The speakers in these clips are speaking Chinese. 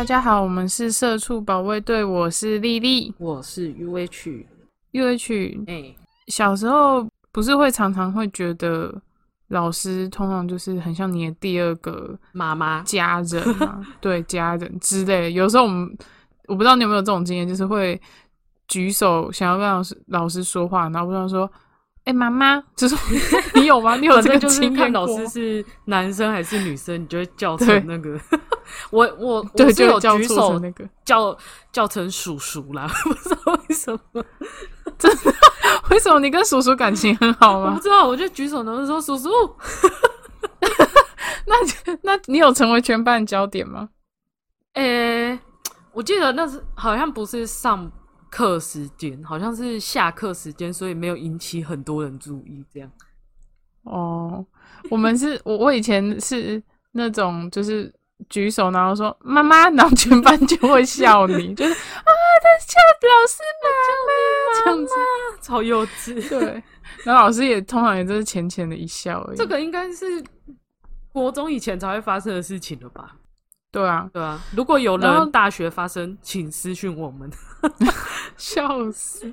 大家好，我们是社畜保卫队，我是丽丽，我是 U H。U H。哎，小时候不是会常常会觉得老师通常就是很像你的第二个妈妈，家人嘛，对家人之类的。有时候我们我不知道你有没有这种经验，就是会举手想要跟老师老师说话，然后不知道说，哎、妈妈，就是 你有吗？你有反这个就是看经验老师是男生还是女生，你就会叫成那个。我我对，我就有举手那个。叫叫成叔叔啦，不知道为什么，真的为什么你跟叔叔感情很好吗我不？知道，我就举手然后说叔叔。那那你有成为全班焦点吗？诶、我记得那是好像不是上课时间，好像是下课时间，所以没有引起很多人注意。这样，哦，我们是 我我以前是那种就是举手，然后说妈妈，然后全班就会笑你，就是啊，他叫老师妈妈这样子，超幼稚。对，然后老师也通常也就是浅浅的一笑而已。这个应该是国中以前才会发生的事情了吧？对啊，对啊，如果有人大学发生，请私讯我们。笑死。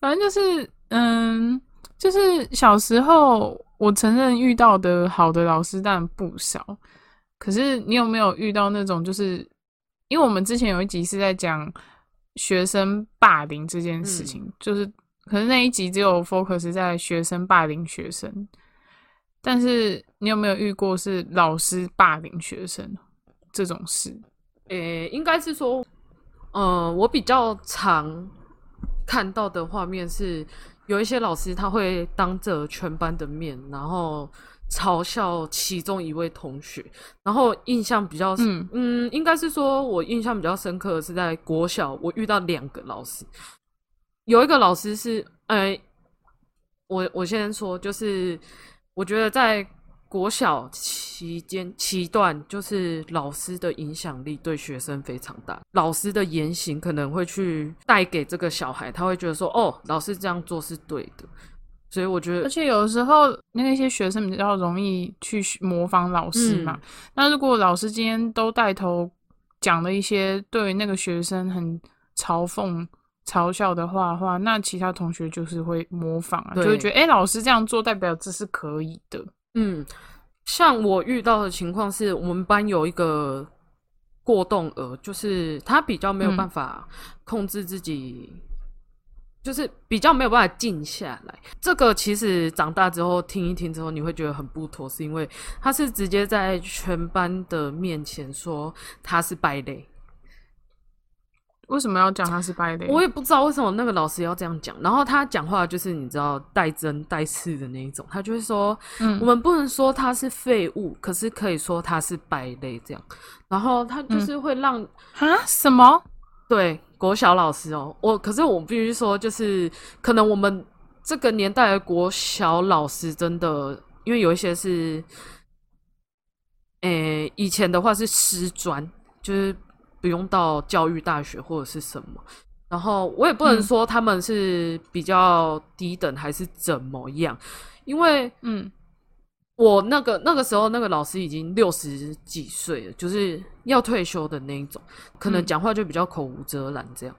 反正就是，嗯，就是小时候，我承认遇到的好的老师当然不少，可是你有没有遇到那种，就是因为我们之前有一集是在讲学生霸凌这件事情，就是可是那一集只有 focus 在学生霸凌学生，但是你有没有遇过是老师霸凌学生这种事？诶、应该是说，呃，我比较常看到的画面是，有一些老师他会当着全班的面，然后嘲笑其中一位同学，然后印象比较，嗯嗯应该是说我印象比较深刻的是在国小，我遇到两个老师，有一个老师是，呃，我我先说，就是我觉得在国小期间期段，就是老师的影响力对学生非常大。老师的言行可能会去带给这个小孩，他会觉得说，哦，老师这样做是对的。所以我觉得，而且有时候那些学生比较容易去模仿老师嘛。嗯那如果老师今天都带头讲了一些对那个学生很嘲讽、嘲笑的话的话，那其他同学就是会模仿啊，就会觉得哎、诶老师这样做代表这是可以的。嗯，像我遇到的情况是我们班有一个过动儿，就是他比较没有嗯办法控制自己。就是比较没有办法静下来，这个其实长大之后听一听之后，你会觉得很不妥，是因为他是直接在全班的面前说他是败类，为什么要讲他是败类？我也不知道为什么那个老师要这样讲。然后他讲话就是你知道带针带刺的那一种，他就会说，嗯我们不能说他是废物，可是可以说他是败类这样。然后他就是会让、啊什么？对国小老师哦，我可是我必须说，就是可能我们这个年代的国小老师真的，因为有一些是，诶、以前的话是师专，就是不用到教育大学或者是什么。然后我也不能嗯说他们是比较低等还是怎么样，因为嗯我那个那个时候那个老师已经六十几岁了，就是要退休的那一种，可能嗯讲话就比较口无遮拦这样。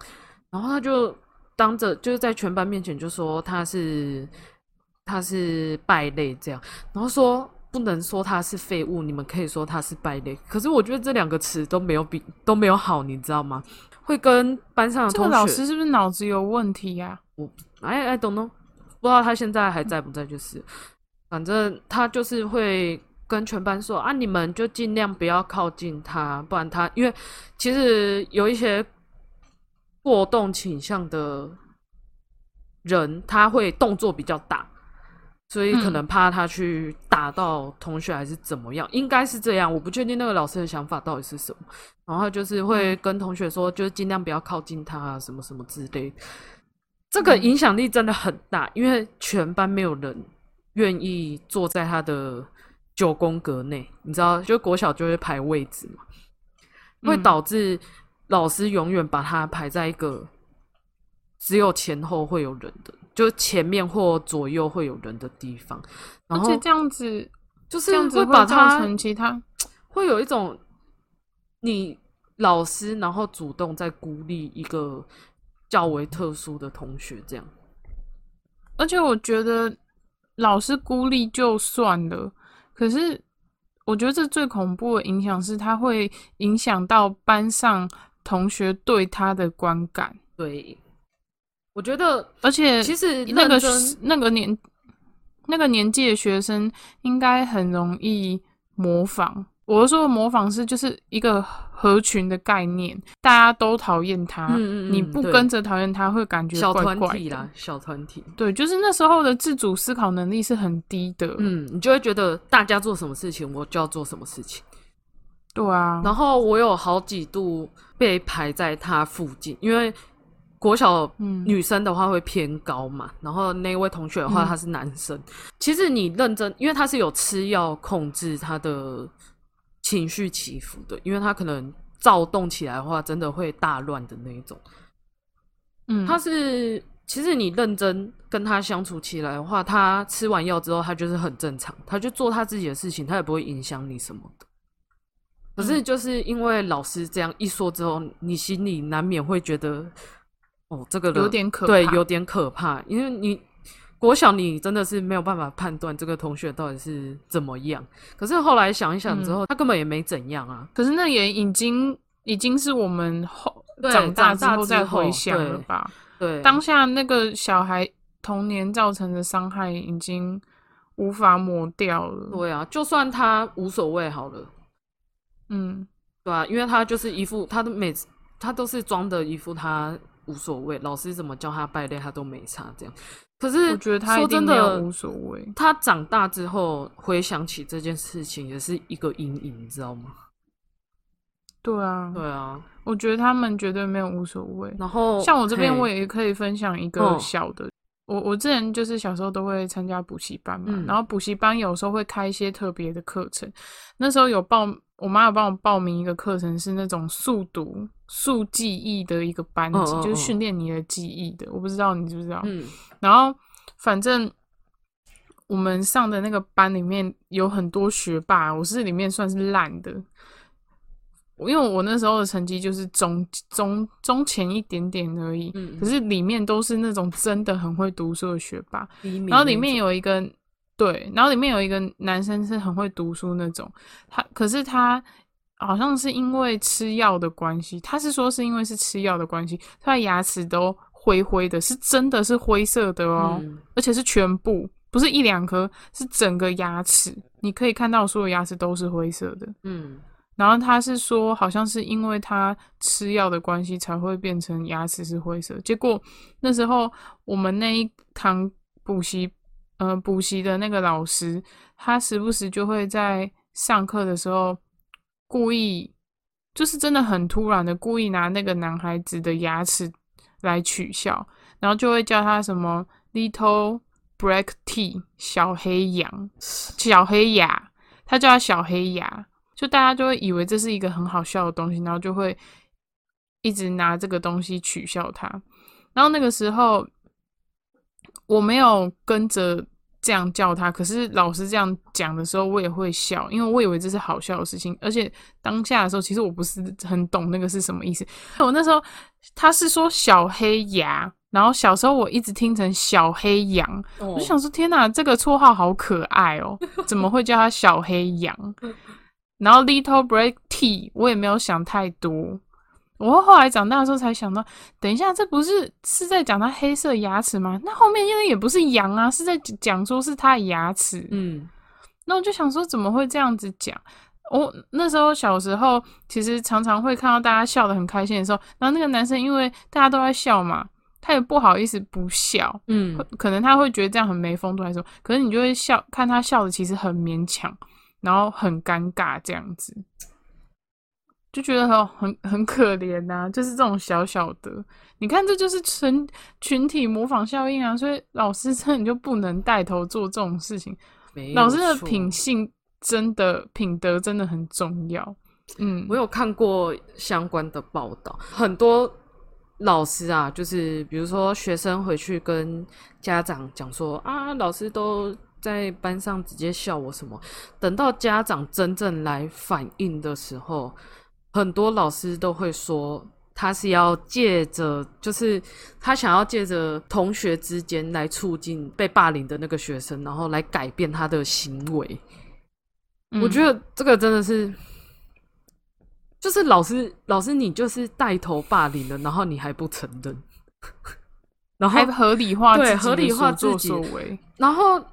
然后他就当着就是在全班面前就说他是他是败类这样，然后说不能说他是废物，你们可以说他是败类。可是我觉得这两个词都没有比都没有好，你知道吗？会跟班上的同学，这个老师是不是脑子有问题呀、我哎哎懂 know，不知道他现在还在不在，就是，反正他就是会跟全班说啊，你们就尽量不要靠近他，不然他因为其实有一些过动倾向的人，他会动作比较大，所以可嗯能怕他去打到同学还是怎么样，应该是这样，我不确定那个老师的想法到底是什么。然后就是会跟同学说，就是尽量不要靠近他啊，什么什么之类。这个嗯影响力真的很大，因为全班没有人愿意坐在他的九宫格内，你知道，就国小就会排位置嘛，会嗯导致老师永远把他排在一个只有前后会有人的，就前面或左右会有人的地方，然后而且这样子，就是这样子会把它成其他会有一种你老师，然后主动在孤立一个较为特殊的同学，这样。而且我觉得老师孤立就算了，可是我觉得这最恐怖的影响是，他会影响到班上同学对他的观感。对，我觉得，而且其实那个那个年那个年纪的学生应该很容易模仿。我说的模仿是就是一个合群的概念，大家都讨厌他，嗯嗯嗯你不跟着讨厌他会感觉小怪怪的。小团体，对，就是那时候的自主思考能力是很低的。嗯，你就会觉得大家做什么事情，我就要做什么事情。对啊，然后我有好几度被排在他附近，因为国小嗯女生的话会偏高嘛，然后那位同学的话嗯他是男生。其实你认真，因为他是有吃药控制他的情绪起伏的，因为他可能躁动起来的话，真的会大乱的那一种。嗯，他是其实你认真跟他相处起来的话，他吃完药之后，他就是很正常，他就做他自己的事情，他也不会影响你什么的。可是嗯就是因为老师这样一说之后，你心里难免会觉得，哦，这个人有点可怕对有点可怕，因为你国小你真的是没有办法判断这个同学到底是怎么样。可是后来想一想嗯之后，他根本也没怎样啊。可是那也已经已经是我们后长大之后再回想了对吧？对，当下那个小孩童年造成的伤害已经无法抹掉了。对啊，就算他无所谓好了。嗯，对啊，因为他就是一副，他的每次他都是装的一副他无所谓，老师怎么叫他败类他都没差这样。可是我觉得他说真的无所谓。他长大之后回想起这件事情，也是一个阴影，你知道吗？对啊，对啊，我觉得他们绝对没有无所谓。然后像我这边，我也可以分享一个嗯小的。我我之前就是小时候都会参加补习班嘛，嗯然后补习班有时候会开一些特别的课程。那时候有报，我妈有帮我报名一个课程，是那种速读、速记忆的一个班级，就是训练你的记忆的。我不知道你知不知道？嗯然后反正我们上的那个班里面有很多学霸，我是里面算是烂的。因为我那时候的成绩就是中中中前一点点而已，嗯可是里面都是那种真的很会读书的学霸。然后里面有一个对，然后里面有一个男生是很会读书那种，他可是他好像是因为吃药的关系，他是说是因为是吃药的关系，他的牙齿都灰灰的，是真的是灰色的哦，嗯而且是全部，不是一两颗，是整个牙齿，你可以看到所有牙齿都是灰色的。嗯然后他是说，好像是因为他吃药的关系才会变成牙齿是灰色。结果那时候我们那一堂补习，呃，补习的那个老师，他时不时就会在上课的时候故意，就是真的很突然的故意拿那个男孩子的牙齿来取笑，然后就会叫他什么 little black tea 小黑羊、小黑牙，他叫他小黑牙。就大家就会以为这是一个很好笑的东西，然后就会一直拿这个东西取笑他。然后那个时候我没有跟着这样叫他，可是老师这样讲的时候，我也会笑，因为我以为这是好笑的事情。而且当下的时候，其实我不是很懂那个是什么意思。我那时候他是说小黑牙，然后小时候我一直听成小黑羊，哦我就想说天哪，这个绰号好可爱哦，怎么会叫他小黑羊？然后 Little Black Tea，我也没有想太多，我后来长大的时候才想到，等一下，这不是是在讲他黑色牙齿吗？那后面因为也不是羊啊，是在讲说是他的牙齿。嗯那我就想说，怎么会这样子讲？我那时候小时候，其实常常会看到大家笑得很开心的时候，然后那个男生因为大家都在笑嘛，他也不好意思不笑，嗯可能他会觉得这样很没风度还是什么，可是你就会笑，看他笑的其实很勉强，然后很尴尬这样子，就觉得很很很可怜呐、就是这种小小的，你看这就是群群体模仿效应啊，所以老师真的就不能带头做这种事情，老师的品性真的品德真的很重要，嗯，我有看过相关的报道，很多老师啊，就是比如说学生回去跟家长讲说啊，老师都在班上直接笑我什么，等到家长真正来反应的时候，很多老师都会说，他是要借着，就是他想要借着同学之间来促进被霸凌的那个学生，然后来改变他的行为。我觉得得这个真的是，就是老师，老师你就是带头霸凌了，然后你还不承认，然后还合理化对合理化自己然后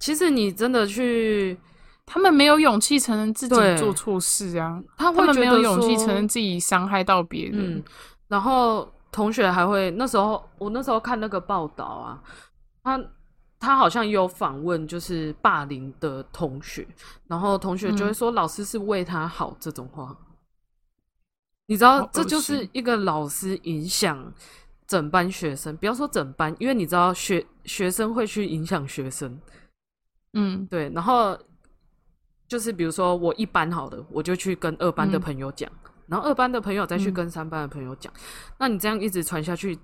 其实你真的去，他们没有勇气承认自己做错事啊，他他们没有会觉得说勇气承认自己伤害到别人。嗯，然后同学还会那时候我那时候看那个报道啊，他他好像有访问就是霸凌的同学，然后同学就会嗯。说老师是为他好这种话，你知道这就是一个老师影响整班学生，不要说整班，因为你知道学学生会去影响学生，嗯。对，然后就是比如说我一班好的，我就去跟二班的嗯朋友讲，然后二班的朋友再去嗯跟三班的朋友讲，那你这样一直传下去，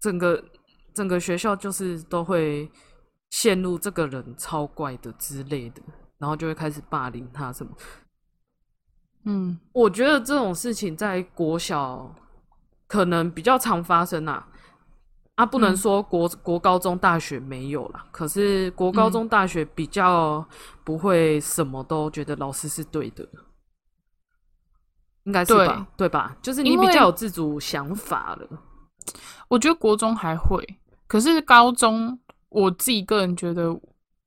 整个整个学校就是都会陷入这个人超怪的之类的，然后就会开始霸凌他什么。嗯，我觉得这种事情在国小可能比较常发生啊。啊，不能嗯说国、国高中大学没有啦，可是国高嗯中大学比较不会什么都觉得老师是对的，应该是吧？对吧？就是你比较有自主想法了。我觉得国中还会，可是高中我自己个人觉得，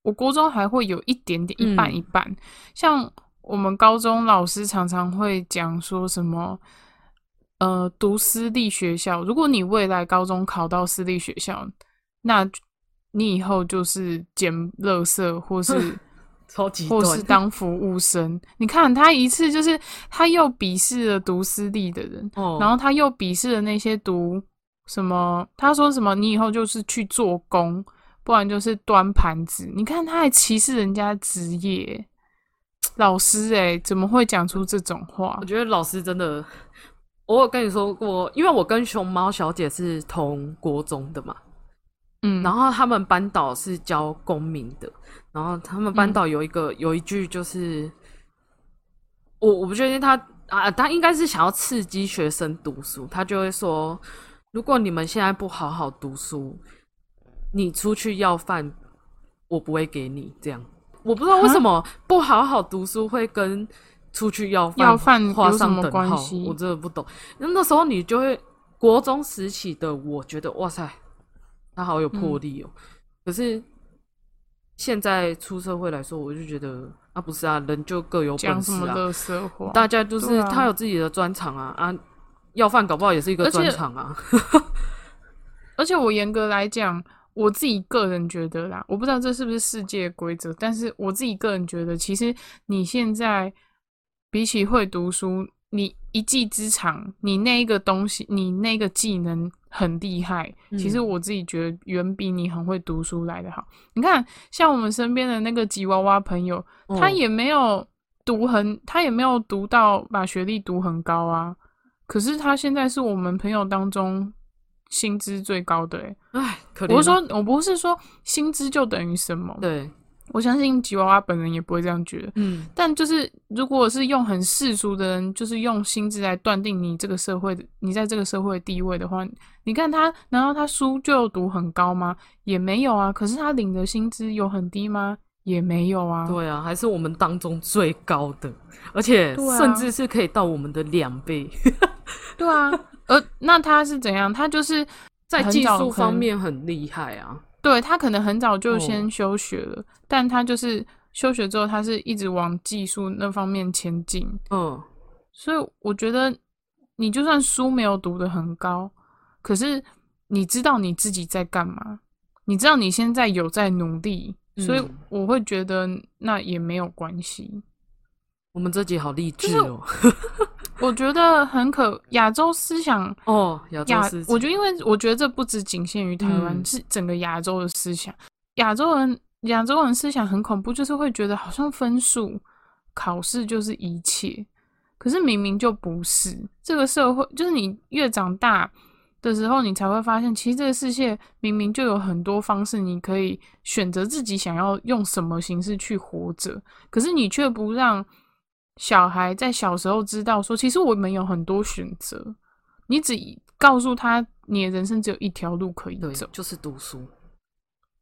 我国中还会有一点点一半嗯一半。像我们高中老师常常会讲说什么，呃，读私立学校，如果你未来高中考到私立学校，那你以后就是捡垃圾或是。超级或是当服务生，你看他一次就是他又鄙视了读私立的人，哦，然后他又鄙视了那些读什么，他说什么你以后就是去做工，不然就是端盘子。你看他还歧视人家职业，老师哎、怎么会讲出这种话我？觉得老师真的，我有跟你说过，因为我跟熊猫小姐是同国中的嘛，嗯，然后他们班导是教公民的，然后他们班导有一个、有一句就是，我我不确定他啊，他应该是想要刺激学生读书，他就会说，如果你们现在不好好读书，你出去要饭，我不会给你这样。我不知道为什么不好好读书会跟出去要饭要饭画上等号，我真的不懂。那那时候你就会国中时期的我觉得哇塞，他好有魄力哦、可是现在出社会来说，我就觉得啊，不是啊，人就各有讲本事啊？大家就是、啊他有自己的专长啊啊，要饭搞不好也是一个专长啊。而且我严格来讲，我自己个人觉得啦，我不知道这是不是世界规则，但是我自己个人觉得，其实你现在比起会读书，你一技之长，你那一个东西，你那个技能很厉害，其实嗯我自己觉得远比你很会读书来的好。你看，像我们身边的那个吉娃娃朋友，他嗯也没有读很，他也没有读到把学历读很高啊。可是他现在是我们朋友当中薪资最高的、欸，唉，可怜啊。我是说，我不是说薪资就等于什么，对，我相信吉娃娃本人也不会这样觉得。嗯，但就是，如果是用很世俗的人，就是用薪资来断定你这个社会的，你在这个社会的地位的话，你看他，难道他书就读很高吗？也没有啊。可是他领的薪资有很低吗？也没有啊。对啊，还是我们当中最高的，而且甚至是可以到我们的两倍，对啊，呃，那他是怎样？他就是在技术方面很厉害啊。对他可能很早就哦先休学了，但他就是休学之后，他是一直往技术那方面前进。嗯，所以我觉得，你就算书没有读得很高，可是你知道你自己在干嘛，你知道你现在有在努力，所以嗯我会觉得那也没有关系。我们这集好励志是哦。我觉得很可亚洲思想哦，亚我觉得因为我觉得这不只仅限于台湾，嗯是整个亚洲的思想。亚洲人亚洲人思想很恐怖，就是会觉得好像分数、考试就是一切，可是明明就不是。这个社会就是你越长大的时候，你才会发现，其实这个世界明明就有很多方式，你可以选择自己想要用什么形式去活着，可是你却不让小孩在小时候知道说，其实我们有很多选择，你只告诉他，你的人生只有一条路可以走，，就是读书。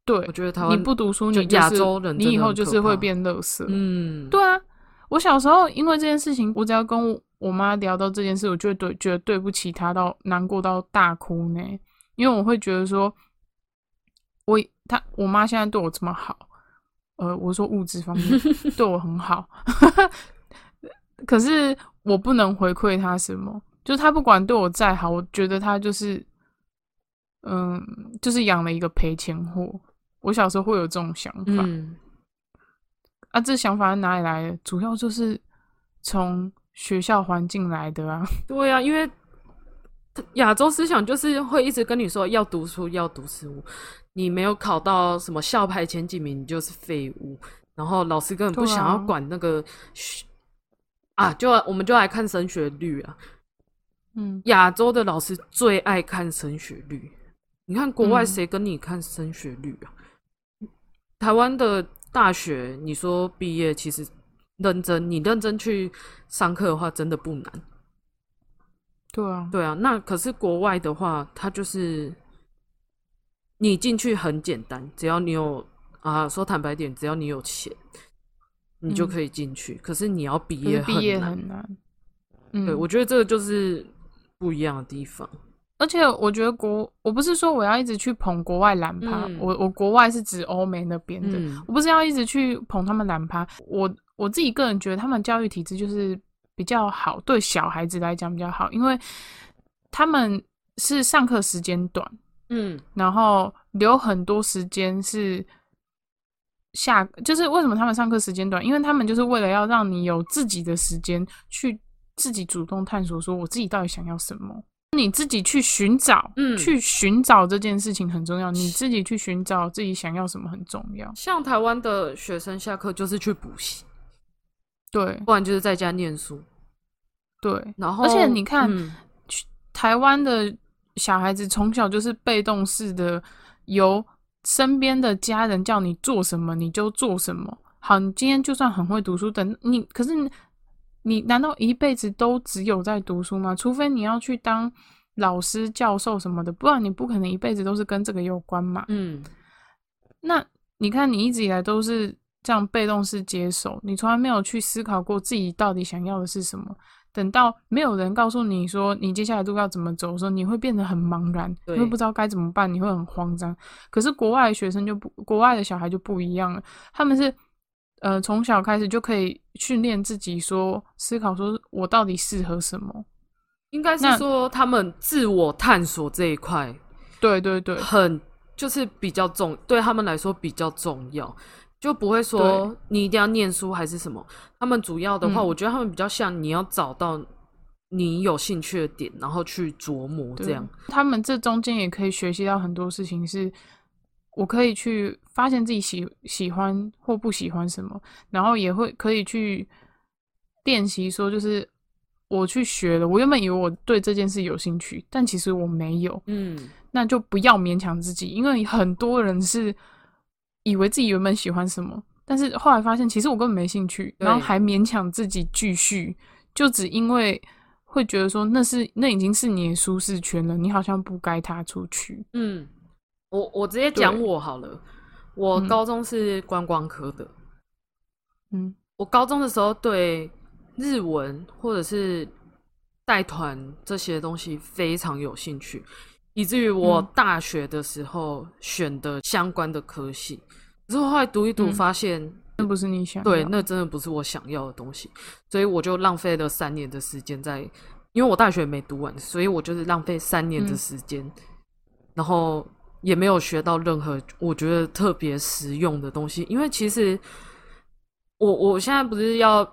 对我，觉得台湾你不读书，你就是亚洲人你以后就是会变乐色。嗯，对啊，我小时候因为这件事情，我只要跟我我妈聊到这件事，我就会对觉得对不起她到难过到大哭呢，因为我会觉得说，我她我妈现在对我这么好，呃，我说物质方面 对我很好，可是我不能回馈他什么，就是他不管对我再好，我觉得他就是，嗯，就是养了一个赔钱货。我小时候会有这种想法，嗯，啊，这想法是哪里来的？主要就是从学校环境来的啊。对啊，因为亚洲思想就是会一直跟你说要读书，要读书，你没有考到什么校排前几名，你就是废物。然后老师根本不想要管那个学啊，就我们就来看升学率啊。嗯，亚洲的老师最爱看升学率，你看国外嗯谁跟你看升学率啊？台湾的大学，你说毕业其实认真，你认真去上课的话，真的不难。对啊，对啊，那可是国外的话，它就是你进去很简单，只要你有啊，说坦白点，只要你有钱，你就嗯可以进去。可是你要毕业毕业。很难。嗯，对，我觉得这个就是不一样的地方。而且我觉得国，我不是说我要一直去捧国外蓝趴，嗯我我国外是指欧美那边的，嗯我不是要一直去捧他们蓝趴。我我自己个人觉得他们教育体制就是比较好，对小孩子来讲比较好，因为他们是上课时间短，嗯然后留很多时间是下，就是为什么他们上课时间短？因为他们就是为了要让你有自己的时间去自己主动探索，说我自己到底想要什么。你自己去寻找，嗯去寻找这件事情很重要。你自己去寻找自己想要什么很重要。像台湾的学生下课就是去补习，对不然就是在家念书。对，然后，而且你看嗯台湾的小孩子从小就是被动式的，由身边的家人叫你做什么你就做什么。好，你今天就算很会读书，等你，可是你你难道一辈子都只有在读书吗？除非你要去当老师、教授什么的，不然你不可能一辈子都是跟这个有关嘛。嗯，那你看，你一直以来都是这样被动式接受，你从来没有去思考过自己到底想要的是什么。等到没有人告诉你说你接下来路要怎么走的时候，你会变得很茫然，对你会不知道该怎么办，你会很慌张。可是国外的学生就不，国外的小孩就不一样了，他们是呃从小开始就可以训练自己说思考，说我到底适合什么。应该是说他们自我探索这一块对对对，很就是比较重，对他们来说比较重要，就不会说你一定要念书还是什么。他们主要的话，嗯。我觉得他们比较像你要找到你有兴趣的点，然后去琢磨这样。他们这中间也可以学习到很多事情，是我可以去发现自己喜喜欢或不喜欢什么，然后也会可以去练习说，就是我去学了，我原本以为我对这件事有兴趣，但其实我没有，嗯，那就不要勉强自己，因为很多人是以为自己原本喜欢什么，但是后来发现其实我根本没兴趣，然后还勉强自己继续，就只因为会觉得说那是那已经是你的舒适圈了，你好像不该踏出去。嗯，我我直接讲我好了。我嗯高中是观光科的，嗯我高中的时候对日文或者是带团这些东西非常有兴趣，以至于我嗯。大学的时候选的相关的科系，可是我后来读一读嗯。发现，那不是你想对，那真的不是我想要的东西，所以我就浪费了三年的时间在，因为我大学没读完，所以我就是浪费三年的嗯。时间，然后也没有学到任何我觉得特别实用的东西。因为其实我我现在不是要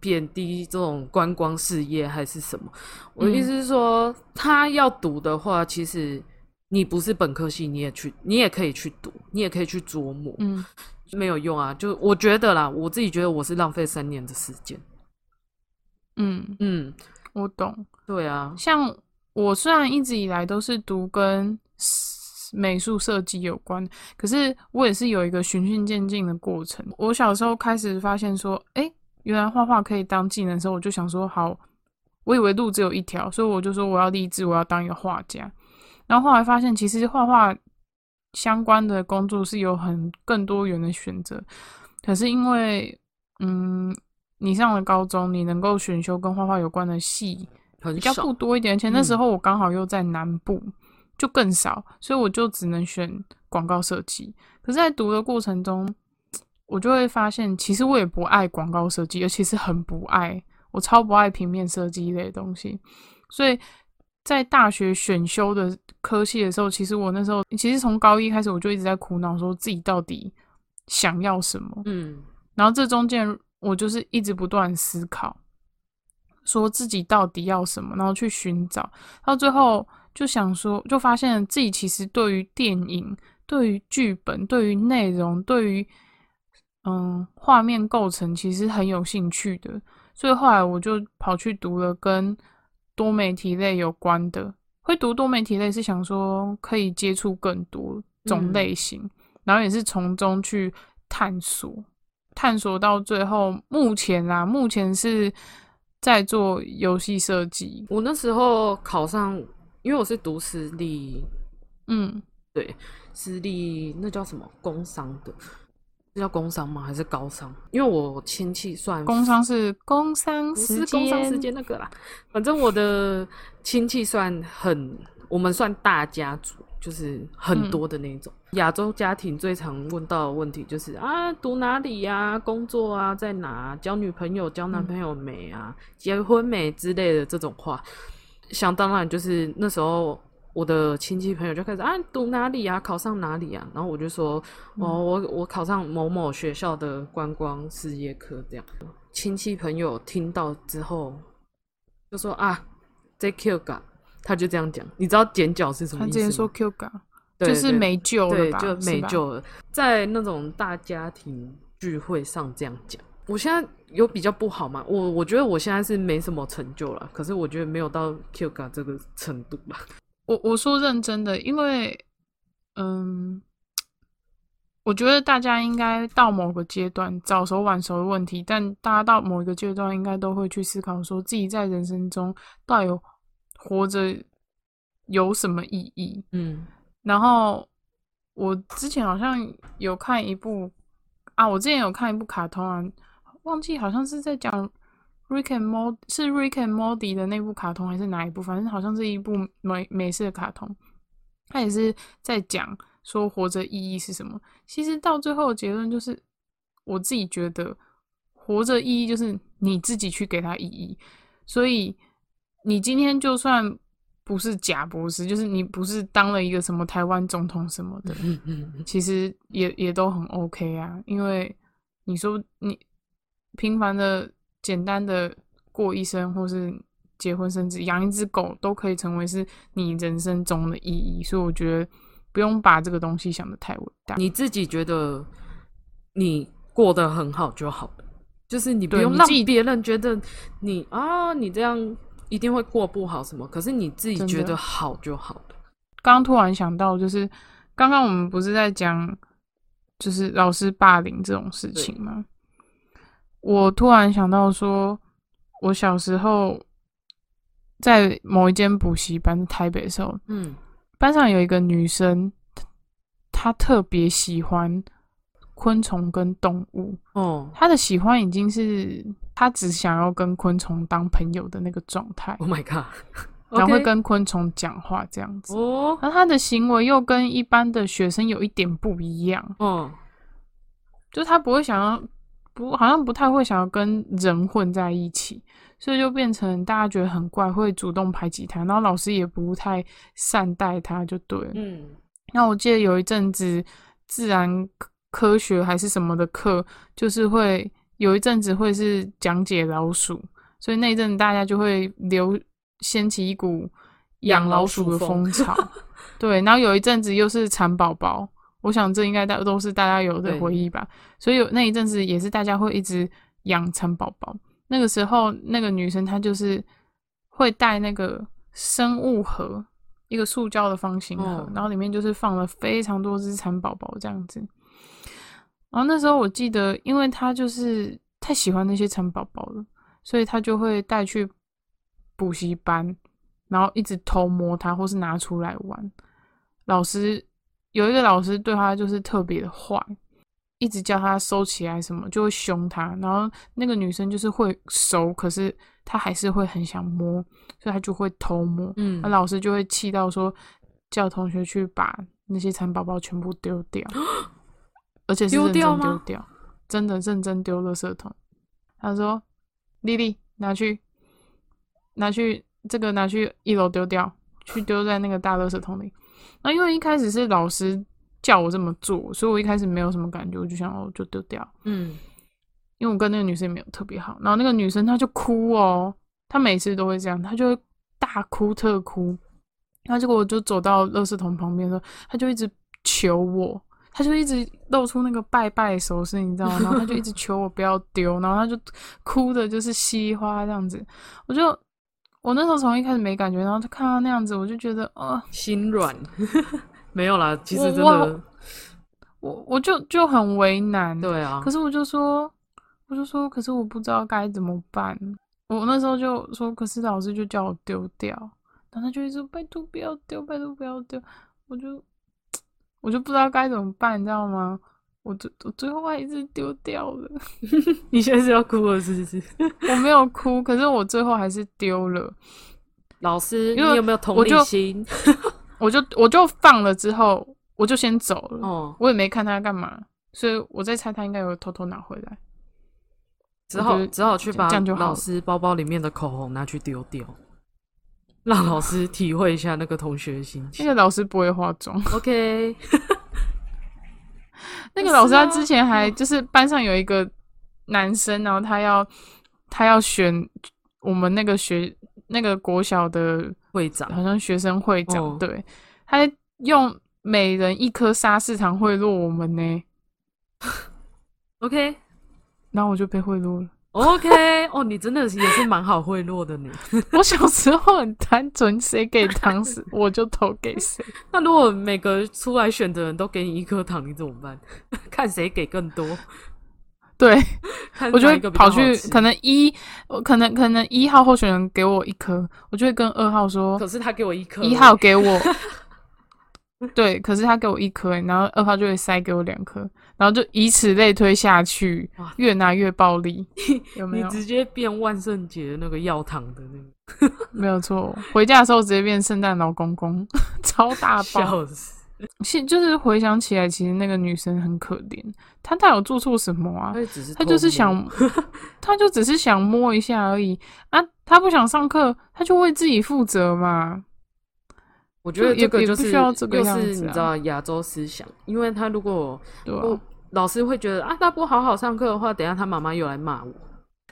贬低这种观光事业还是什么，我的意嗯思是说，他要读的话，其实你不是本科系，你也去，你也可以去读，你也可以去琢磨，嗯没有用啊。就我觉得啦，我自己觉得我是浪费三年的时间。嗯，嗯，我懂。对啊，像我虽然一直以来都是读跟美术设计有关，可是我也是有一个循序渐进的过程。我小时候开始发现说，诶，原来画画可以当技能的时候，我就想说，好，我以为路只有一条，所以我就说我要立志，我要当一个画家。然后后来发现，其实画画相关的工作是有很更多元的选择。可是因为，嗯，你上了高中，你能够选修跟画画有关的系比较不多一点，而且那时候我刚好又在南部，就更少，所以我就只能选广告设计。可是，在读的过程中，我就会发现，其实我也不爱广告设计，而且是很不爱，我超不爱平面设计一类的东西。所以在大学选修的科系的时候，其实我那时候其实从高一开始，我就一直在苦恼，说自己到底想要什么。嗯，然后这中间我就是一直不断思考，说自己到底要什么，然后去寻找，到最后就想说，就发现自己其实对于电影。对于剧本、对于内容、对于嗯画面构成，其实很有兴趣的，所以后来我就跑去读了跟多媒体类有关的。会读多媒体类是想说可以接触更多种类型，然后也是从中去探索，探索到最后，目前啊，目前是在做游戏设计。我那时候考上，因为我是读私立，嗯，对。私立那叫什么工商的？这叫工商吗？还是高商？因为我亲戚算工商是工商，不是工商时间那个啦。反正我的亲戚算很，我们算大家族，就是很多的那种。亚洲家庭最常问到的问题就是啊，读哪里呀？工作啊，在哪？交女朋友、交男朋友没啊？结婚没之类的这种话。想当然，就是那时候。我的亲戚朋友就开始啊，读哪里啊，考上哪里啊？然后我就说，哦，我我考上某某学校的观光事业科这样。亲戚朋友听到之后就说啊，这 Q 嘎，他就这样讲。你知道剪脚是什么意思吗？他之前说 Q 嘎，就是没救了吧？就没救了。在那种大家庭聚会上这样讲，我现在有比较不好嘛？我我觉得我现在是没什么成就了，可是我觉得没有到 Q 嘎这个程度吧。我我说认真的，因为，嗯，我觉得大家应该到某个阶段，早熟晚熟的问题，但大家到某一个阶段，应该都会去思考，说自己在人生中到底活着有什么意义。嗯，然后我之前好像有看一部啊，我之前有看一部卡通啊，忘记好像是在讲。Rick and Morty 是 Rick and Morty 的那部卡通还是哪一部？反正好像是一部美美式的卡通，他也是在讲说活着意义是什么。其实到最后的结论就是，我自己觉得活着意义就是你自己去给他意义。所以你今天就算不是假博士，就是你不是当了一个什么台湾总统什么的，其实也也都很 OK 啊。因为你说你平凡的。简单的过一生，或是结婚生子、养一只狗，都可以成为是你人生中的意义。所以我觉得不用把这个东西想的太伟大。你自己觉得你过得很好就好了，就是你不用让别人觉得你啊，你这样一定会过不好什么。可是你自己觉得好就好了。刚刚突然想到，就是刚刚我们不是在讲，就是老师霸凌这种事情吗？我突然想到，说我小时候在某一间补习班，台北的时候，嗯，班上有一个女生，她特别喜欢昆虫跟动物，哦，她的喜欢已经是她只想要跟昆虫当朋友的那个状态。Oh my god！然后会跟昆虫讲话这样子，哦，然后她的行为又跟一般的学生有一点不一样，哦，就她不会想要。不，好像不太会想要跟人混在一起，所以就变成大家觉得很怪，会主动排挤他，然后老师也不太善待他，就对了。嗯，那我记得有一阵子自然科学还是什么的课，就是会有一阵子会是讲解老鼠，所以那一阵大家就会流掀起一股养老鼠的风潮。对，然后有一阵子又是蚕宝宝。我想这应该大都是大家有的回忆吧，所以有那一阵子也是大家会一直养蚕宝宝。那个时候，那个女生她就是会带那个生物盒，一个塑胶的方形盒，然后里面就是放了非常多只蚕宝宝这样子。然后那时候我记得，因为她就是。太喜欢那些蚕宝宝了，所以她就会带去补习班，然后一直偷摸它，或是拿出来玩。老师有一个老师对他就是特别的坏，一直叫他收起来，什么就会凶他。然后那个女生就是会收，可是她还是会很想摸，所以她就会偷摸。嗯那老师就会气到说，叫同学去把那些蚕宝宝全部丢掉，而且是丢认真掉吗丢掉，真的认真丢垃圾桶。他说：“丽丽，拿去，拿去这个拿去一楼丢掉，去丢在那个大垃圾桶里。”那因为一开始是老师叫我这么做，所以我一开始没有什么感觉，我就想哦，就丢掉。嗯，因为我跟那个女生也没有特别好，然后那个女生她就哭哦，她每次都会这样，她就会大哭特哭，然后结果我就走到垃圾桶旁边的时候，她就一直求我，她就一直露出那个拜拜的手势，你知道吗？然后她就一直求我不要丢，然后她就哭的就是稀里哗啦这样子，我就我那时候从一开始没感觉，然后就看到那样子，我就觉得呃，心软。没有啦，其实真我的，我我就就很为难，对啊可，是我就说，我就说，可是我不知道该怎么办。我那时候就说，可是老师就叫我丢掉，然后他就一直说拜托不要丢，拜托不要丢。我就 我就不知道该怎么办，你知道吗？我最我最后还是丢掉了。你现在是要哭了是不是？我没有哭，可是我最后还是丢了。老师，你因为有没有同理我就心？我就我就放了之后，我就先走了。哦，我也没看他干嘛，所以我在猜他应该有偷偷拿回来。只好只好去把老师包包里面的口红拿去丢掉，让老师体会一下那个同学的心那情。个老师不会化妆。OK，那个老师他之前还就是班上有一个男生，然后他要他要选我们那个学那个国小的会长，好像学生会长，哦。对，他用每人一颗沙市糖贿赂我们呢，OK。然后我就被贿赂了。OK，哦，你真的也是蛮好贿赂的你。我小时候很单纯，谁给糖时我就投给谁。那如果每个出来选的人都给你一颗糖，你怎么办？看谁给更多？对，我就会跑去，可能一，我可能可能一号候选人给我一颗，我就会跟二号说，可是他给我一颗，一号给我，对，可是他给我一颗欸，然后二号就会塞给我两颗，然后就以此类推下去，越拿越暴力，有没有？你直接变万圣节那个药糖的那个，没有错，回家的时候直接变圣诞老公公，超大 包。笑死！现就是回想起来，其实那个女生很可怜，她她有做错什么啊？她就是想，她就只是想摸一下而已啊。她不想上课，她就为自己负责嘛。我觉得这个就是需要这个又样子啊是你知道亚洲思想，因为他如果不老师会觉得啊，他不好好上课的话，等下他妈妈又来骂我。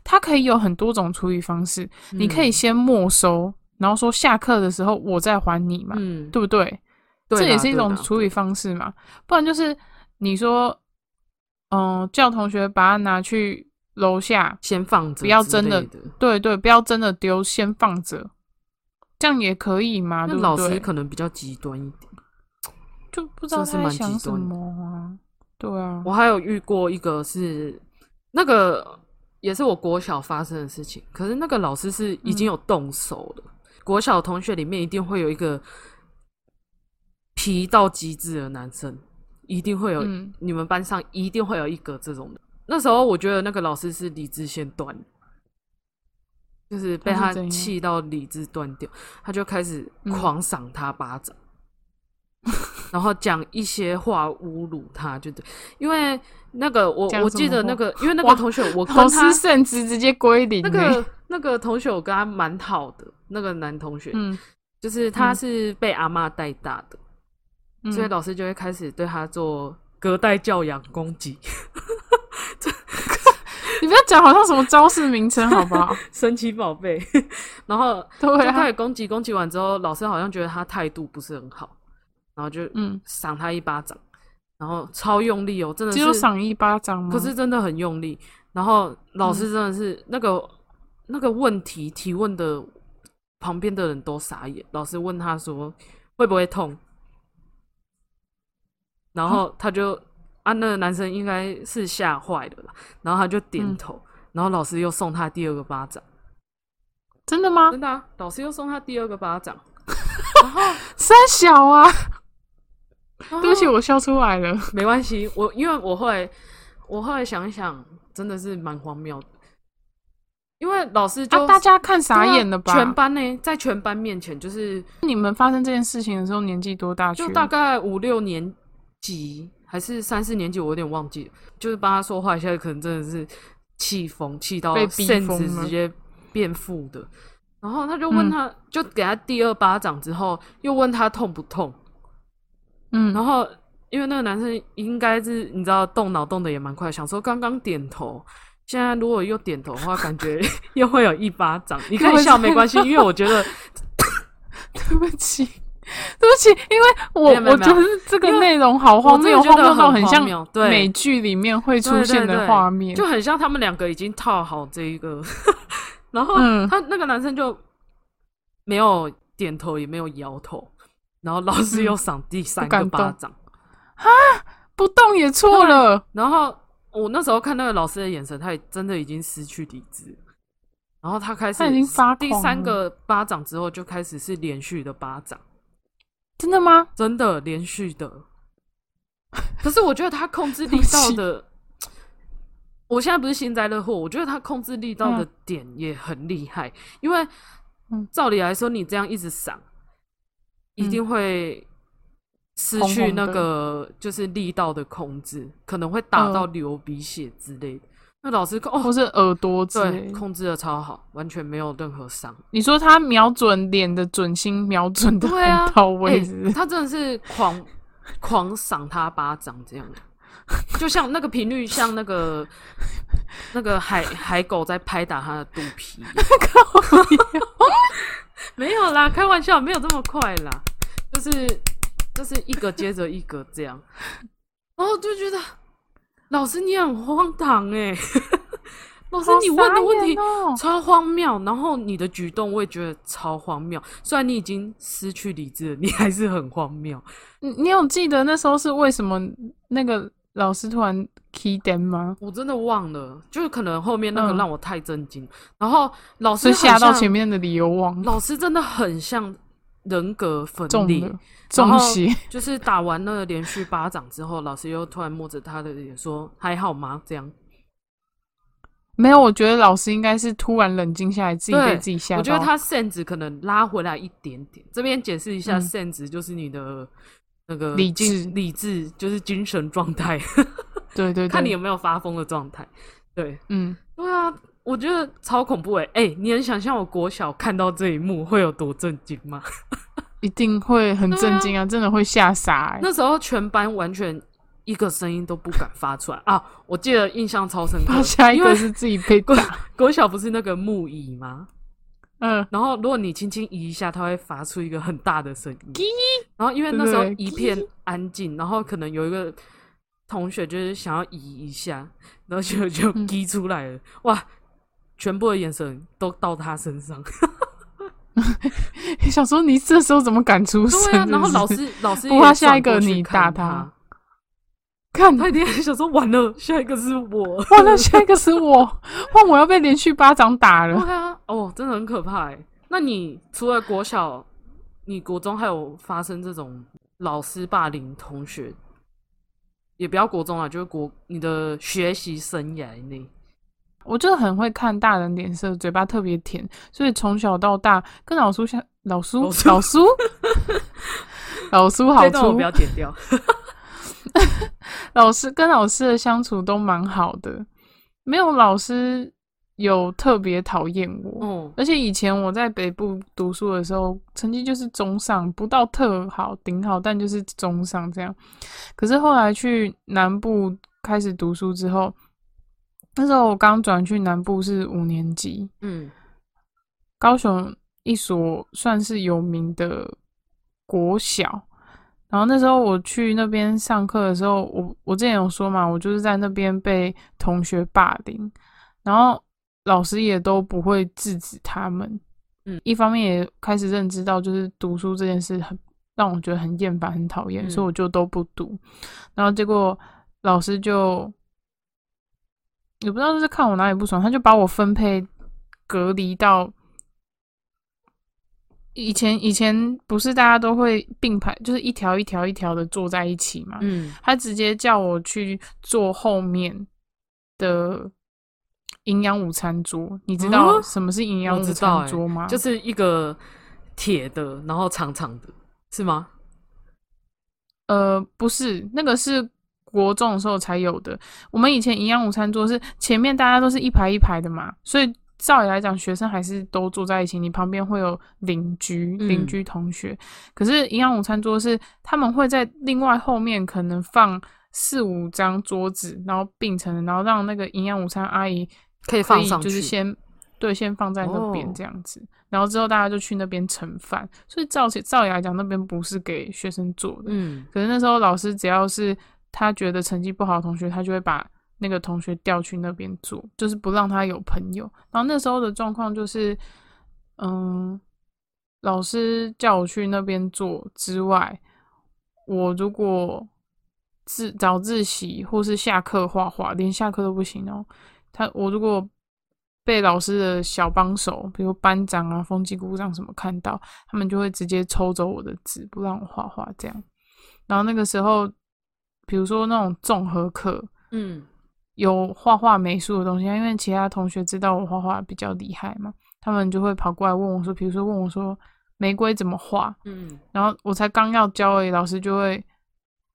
他可以有很多种处理方式，你可以嗯先没收，然后说下课的时候我再还你嘛，嗯，对不对？对这也是一种处理方式嘛。不然就是你说，嗯、叫同学把它拿去楼下，先放着，不要真的的。对对，不要真的丢，先放着，这样也可以嘛，那？老师可能比较极端一点。就不知道他在想什么啊。对啊，我还有遇过一个是那个也是我国小发生的事情，可是那个老师是已经有动手了。国小同学里面一定会有一个皮到极致的男生，一定会有、嗯你们班上一定会有一个这种的。那时候我觉得那个老师是理智线断，就是被他气到理智断掉，他就开始嗯狂赏他巴掌。然后讲一些话侮辱他，就对，因为那个我我记得那个，因为那个同学我跟老他师圣职直接归零那欸个那个同学我跟他蛮好的，那个男同学，嗯就是他嗯是被阿嬷带大的，嗯，所以老师就会开始对他做隔代教养攻击，你不要讲好像什么招式名称好不好？神奇宝贝，然后对就开啊，始攻击，攻击完之后，老师好像觉得他态度不是很好，然后就嗯，赏他一巴掌，然后超用力哦，真的只有赏一巴掌吗？可是真的很用力。然后老师真的是那个、那个问题提问的旁边的人都傻眼。老师问他说会不会痛，然后他就啊，那个男生应该是吓坏了啦，然后他就点头，然后老师又送他第二个巴掌，真的吗？真的、啊，老师又送他第二个巴掌，然后三小啊！对不起，我笑出来了。没关系，我因为我后来我后来想一想，真的是蛮荒谬的，因为老师就、啊，大家看傻眼了吧？全班呢，在全班面前，就是你们发生这件事情的时候年纪多大？就大概五六年级还是三四年级，我有点忘记了。就是帮他说话，现在可能真的是气疯，气到甚至直接变负的。然后他就问嗯他，就给他第二巴掌之后，又问他痛不痛。嗯，然后因为那个男生应该是你知道动脑动的也蛮快，想说刚刚点头，现在如果又点头的话，感觉 又会有一巴掌。你可以笑没关系，因为我觉得 对不起，对不起，因为我 我觉得这个内容好荒谬，荒谬到很像美剧里面会出现的画面。就很像他们两个已经套好这一个，然后嗯。他那个男生就没有点头，也没有摇头，然后老师嗯又赏第三个巴掌，啊不动也错了。然后我那时候看那个老师的眼神，他也真的已经失去理智。然后他开始他已经发第三个巴掌之后，就开始是连续的巴掌，真的吗？真的连续的。可是我觉得他控制 力道的，我现在不是幸灾乐祸，我觉得他控制力道的嗯点也很厉害，因为嗯照理来说，你这样一直闪，一定会失去那个就是力道的控制，可能会打嗯到流鼻血之类的。那老师哦或，是耳朵对，控制的超好，完全没有任何伤。你说他瞄准脸的准心瞄准的很到位他真的是狂狂赏他巴掌这样，就像那个频率，像那个 那个海海狗在拍打他的肚皮。没有啦，开玩笑，没有这么快啦，就是就是一个接着一个这样，然后就觉得老师你很荒唐哎、老师你问的问题超荒谬，然后你的举动我也觉得超荒谬。虽然你已经失去理智了，你还是很荒谬。你你有记得那时候是为什么那个老师突然 key them 吗？我真的忘了，就是可能后面那个嗯让我太震惊，然后老师吓到前面的理由忘了，老师真的很像人格分裂中了，然后中邪。就是打完那个连续巴掌之后，老师又突然摸着他的脸说：“还好吗？”这样，没有，我觉得老师应该是突然冷静下来，自己对被自己吓到。我觉得他 sense 可能拉回来一点点。这边解释一下嗯，sense 就是你的那个理智理智就是精神状态，对对对，看你有没有发疯的状态。对，嗯，对啊，我觉得超恐怖哎、欸！哎、你能想象我国小看到这一幕会有多震惊吗？一定会很震惊啊，真的会吓傻、欸。那时候全班完全一个声音都不敢发出来啊！我记得印象超深刻，下一个是自己被打，国小不是那个木椅吗？嗯，然后如果你轻轻移一下，它会发出一个很大的声音。然后因为那时候一片安静，然后可能有一个同学就是想要移一下，然后就就嗯滴出来了，哇！全部的眼神都到他身上。想说你这时候怎么敢出声？对啊，然后老师老师不过也下一个你打他他，看，他一定想说完了，下一个是我。完了下一个是我，换我要被连续巴掌打了。对啊，哦，真的很可怕哎。那你除了国小，你国中还有发生这种老师霸凌同学？也不要国中啊，就是国你的学习生涯内，我就是很会看大人脸色，嘴巴特别甜，所以从小到大跟老叔像老叔老叔老叔好处 这段我不要剪掉。老师跟老师的相处都蛮好的，没有老师有特别讨厌我。哦，而且以前我在北部读书的时候，成绩就是中上，不到特好、顶好，但就是中上这样。可是后来去南部开始读书之后，那时候我刚转去南部是五年级，嗯高雄一所算是有名的国小。然后那时候我去那边上课的时候，我我之前有说嘛，我就是在那边被同学霸凌，然后老师也都不会制止他们。嗯，一方面也开始认知到，就是读书这件事很让我觉得很厌烦、很讨厌，嗯所以我就都不读。然后结果老师就也不知道是看我哪里不爽，他就把我分配隔离到以前以前不是大家都会并排，就是一条一条一条的坐在一起嘛。嗯，他直接叫我去坐后面的营养午餐桌。你知道嗯什么是营养午餐桌吗？就是一个铁的，然后长长的，是吗？呃，不是，那个是国中的时候才有的。我们以前营养午餐桌是前面大家都是一排一排的嘛，所以照理来讲，学生还是都住在一起，你旁边会有邻居、嗯邻居同学。可是营养午餐桌是他们会在另外后面可能放四五张桌子，然后并成，然后让那个营养午餐阿姨可以放上去，就是先对先放在那边哦这样子，然后之后大家就去那边盛饭。所以照起照理来讲，那边不是给学生做的。嗯，可是那时候老师只要是他觉得成绩不好的同学，他就会把那个同学调去那边做，就是不让他有朋友。然后那时候的状况就是，嗯，老师叫我去那边做之外，我如果自早自习或是下课画画，连下课都不行哦。他我如果被老师的小帮手，比如班长啊、风纪股长什么看到，他们就会直接抽走我的纸，不让我画画这样。然后那个时候，比如说那种综合课，嗯，有画画美术的东西，因为其他同学知道我画画比较厉害嘛，他们就会跑过来问我说，比如说问我说玫瑰怎么画，嗯，然后我才刚要教而已，老师就会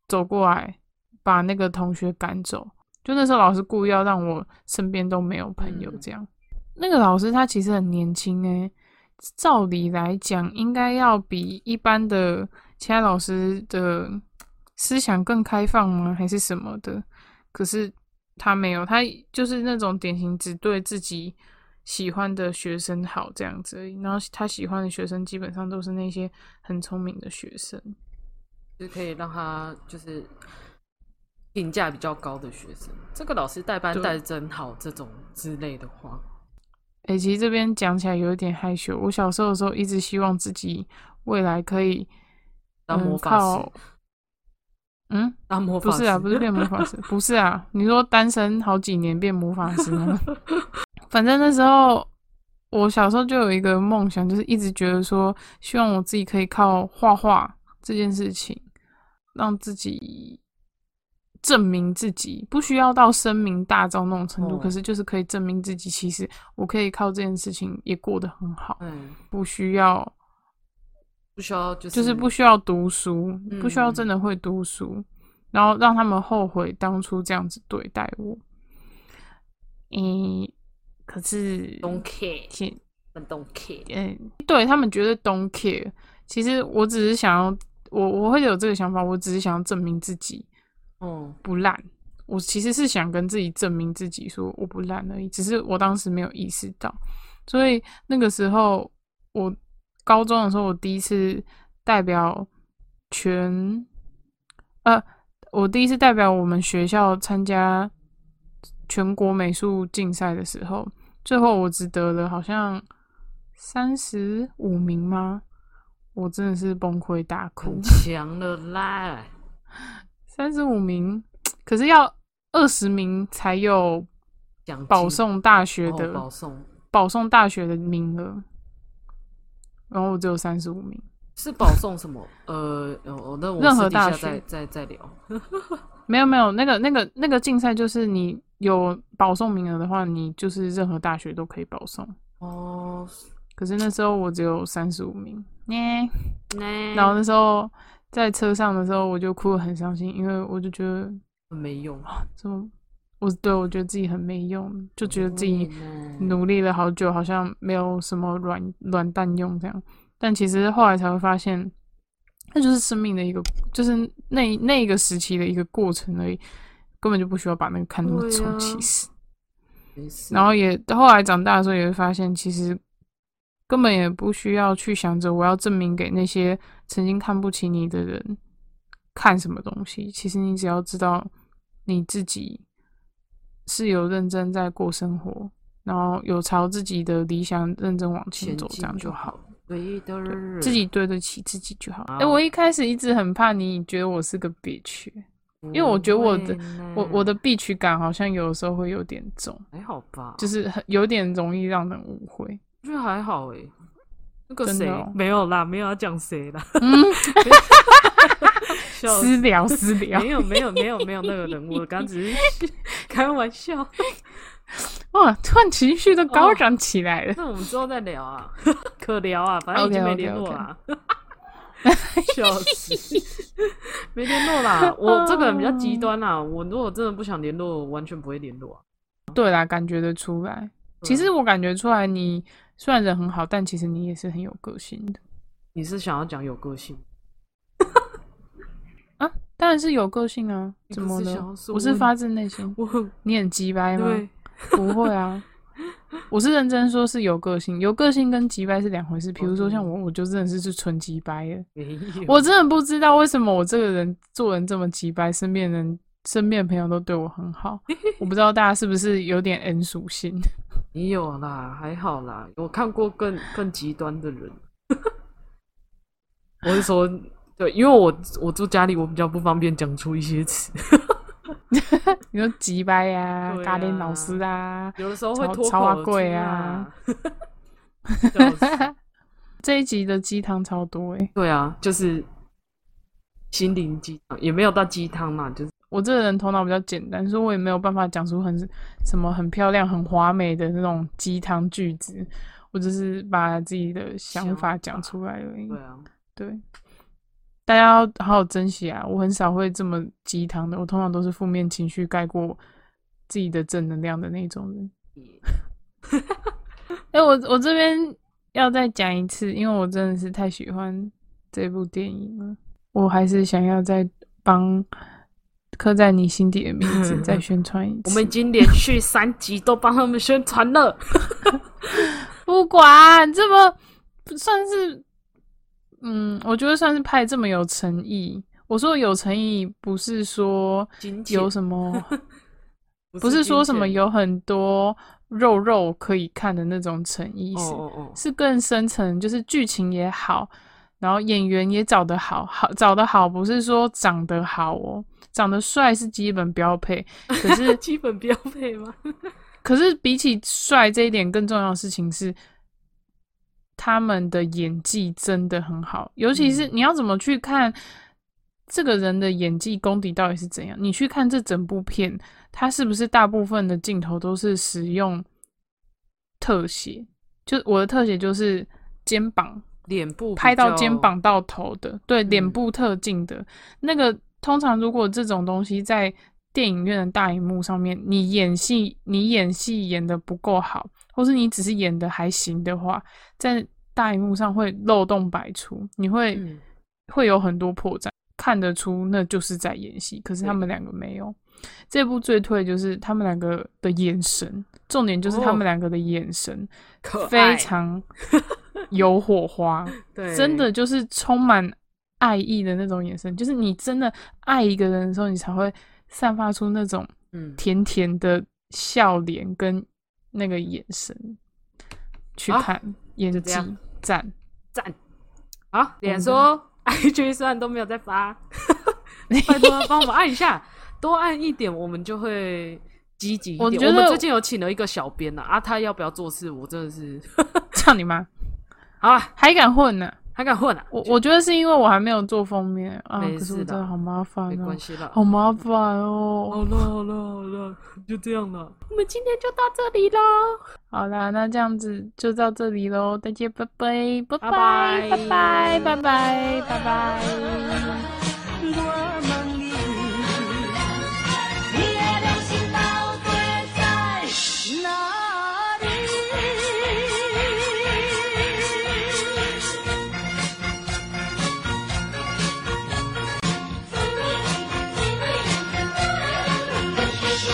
走过来把那个同学赶走。就那时候老师故意要让我身边都没有朋友嗯这样。那个老师他其实很年轻诶、照理来讲应该要比一般的其他老师的思想更开放吗？还是什么的？可是他没有，他就是那种典型只对自己喜欢的学生好这样子而已。然后他喜欢的学生基本上都是那些很聪明的学生。就可以让他就是评价比较高的学生。这个老师带班带得真好，这种之类的话，诶、其实这边讲起来有一点害羞。我小时候的时候一直希望自己未来可以嗯当魔法师靠，嗯，当魔法师不是啊，不是变魔法师，不是啊。你说单身好几年变魔法师吗？反正那时候我小时候就有一个梦想，就是一直觉得说，希望我自己可以靠画画这件事情，让自己证明自己，不需要到声名大噪那种程度，哦可是就是可以证明自己，其实我可以靠这件事情也过得很好，嗯，不需要不需要就是就是不需要读书，不需要嗯真的会读书，然后让他们后悔当初这样子对待我。嗯、可是 don't care，其很 don't care，嗯，对他们觉得 don't care。其实我只是想要，我我会有这个想法，我只是想要证明自己哦，不烂。我其实是想跟自己证明自己说我不烂而已，只是我当时没有意识到。所以那个时候，我高中的时候，我第一次代表全，呃，我第一次代表我们学校参加全国美术竞赛的时候，最后我只得了好像三十五名吗？我真的是崩溃大哭。强了啦，三十五名，可是要二十名才有保送大学哦的、保送保送大学的名额，然后我只有三十五名。是保送什么？呃，哦，那我任何大学再再再聊。没有没有，那个那个那个竞赛就是你有保送名额的话，你就是任何大学都可以保送。哦，可是那时候我只有三十五名，耶、那然后那时候在车上的时候，我就哭得很伤心，因为我就觉得没用啊，怎么，我对我觉得自己很没用，就觉得自己嗯努力了好久，好像没有什么软软蛋用这样。但其实后来才会发现，那就是生命的一个，就是那那一个时期的一个过程而已，根本就不需要把那个看那么重。其实，然后也后来长大的时候也会发现，其实根本也不需要去想着我要证明给那些曾经看不起你的人看什么东西。其实你只要知道你自己是有认真在过生活，然后有朝自己的理想认真往前走，这样就好。好。对的人，自己对得起自己就好。哎、好我一开始一直很怕你觉得我是个 bitch，因为我觉得我的我我的必曲感好像有的时候会有点重，还好吧，就是很有点容易让人误会。我觉得还好诶。那个谁、没有啦，没有要讲谁啦，嗯，私聊私聊没，有没有没有没有那个人物，我刚只是开玩笑。哇，突然情绪都高涨起来了。那我们之后再聊啊，可聊啊，反正已经没联络啦。笑死，没联络啦。我这个人比较极端啦，我如果真的不想联络，我完全不会联络啊。对啦，感觉得出来。其实我感觉出来，你虽然人很好，但其实你也是很有个性的你是想要讲有个性？啊。当然是有个性啊，怎么了我我是发自内心。你很鸡掰吗？不会啊，我是认真说是有个性，有个性跟鸡掰是两回事。比如说像我，我就真的是是纯鸡掰的。我真的不知道为什么我这个人做人这么鸡掰，身边人身边的朋友都对我很好。我不知道大家是不是有点 N 属性。没有啦，还好啦，我看过更更极端的人。我是说，对，因为我我住家里，我比较不方便讲出一些词，你说鸡掰呀、咖喱老师啊，有的时候会超脱口超阿而出贵啊啊。这一集的鸡汤超多诶、对啊，就是心灵鸡汤，也没有到鸡汤嘛，就是我这个人头脑比较简单，所以我也没有办法讲出很什么很漂亮、很华美的那种鸡汤句子。我只是把自己的想法讲出来而已。对啊，对，大家要好好珍惜啊！我很少会这么鸡汤的，我通常都是负面情绪盖过自己的正能量的那种人。哎、我我这边要再讲一次，因为我真的是太喜欢这部电影了，我还是想要再帮刻在你心底的名字 再宣传一次。我们已经连续三集都帮他们宣传了。不管这么算是，嗯，我觉得算是拍得这么有诚意。我说有诚意，不是说有什么，不不是说什么有很多肉肉可以看的那种诚意，是、是更深层，就是剧情也好，然后演员也找得好，好找得好，不是说长得好哦，长得帅是基本标配，可是基本标配吗？可是比起帅这一点，更重要的事情是，他们的演技真的很好。尤其是嗯你要怎么去看这个人的演技功底到底是怎样？你去看这整部片，他是不是大部分的镜头都是使用特写？就我的特写就是肩膀脸部拍到肩膀到头的，对，脸嗯部特近的、那个。通常如果这种东西在电影院的大荧幕上面，你演戏你演戏演的不够好，或是你只是演的还行的话，在大荧幕上会漏洞百出，你会、嗯会有很多破绽，看得出那就是在演戏。可是他们两个没有。这部最推就是他们两个的眼神，重点就是他哦们两个的眼神、非常有火花。对，真的就是充满爱意的那种眼神，就是你真的爱一个人的时候，你才会散发出那种嗯，甜甜的笑脸跟那个眼神。去好看演技赞，赞。好，脸们说 IG 虽然都没有在发，拜托帮我们按一下，多按一点，我们就会积极一点。我觉得最近有请了一个小编呐，啊，他要不要做事，我真的是，操你妈，好啊，还敢混呢、还敢混啊？我我觉得是因为我还没有做封面啊，可是我真的好麻烦哦没关，系啦。好麻烦哦好哦。了好了好了，就这样了。我们今天就到这里喽，好啦，那这样子就到这里喽，大家拜拜，拜拜拜，拜拜拜，拜拜，